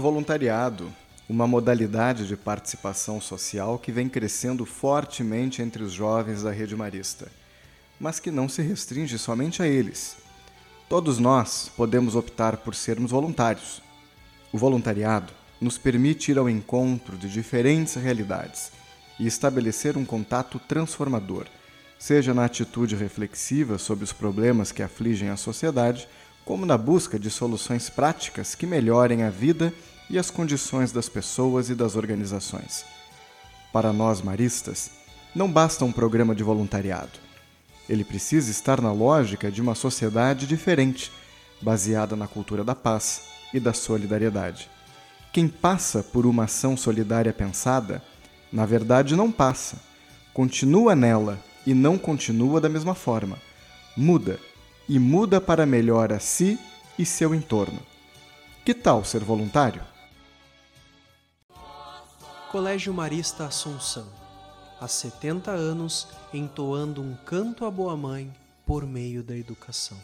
Voluntariado, uma modalidade de participação social que vem crescendo fortemente entre os jovens da rede marista, mas que não se restringe somente a eles. Todos nós podemos optar por sermos voluntários. O voluntariado nos permite ir ao encontro de diferentes realidades e estabelecer um contato transformador, seja na atitude reflexiva sobre os problemas que afligem a sociedade, como na busca de soluções práticas que melhorem a vida e as condições das pessoas e das organizações. Para nós maristas, não basta um programa de voluntariado. Ele precisa estar na lógica de uma sociedade diferente, baseada na cultura da paz e da solidariedade. Quem passa por uma ação solidária pensada, na verdade não passa, continua nela e não continua da mesma forma. Muda e muda para melhor a si e seu entorno. Que tal ser voluntário? Colégio Marista Assunção. Há 70 anos entoando um canto à boa mãe por meio da educação.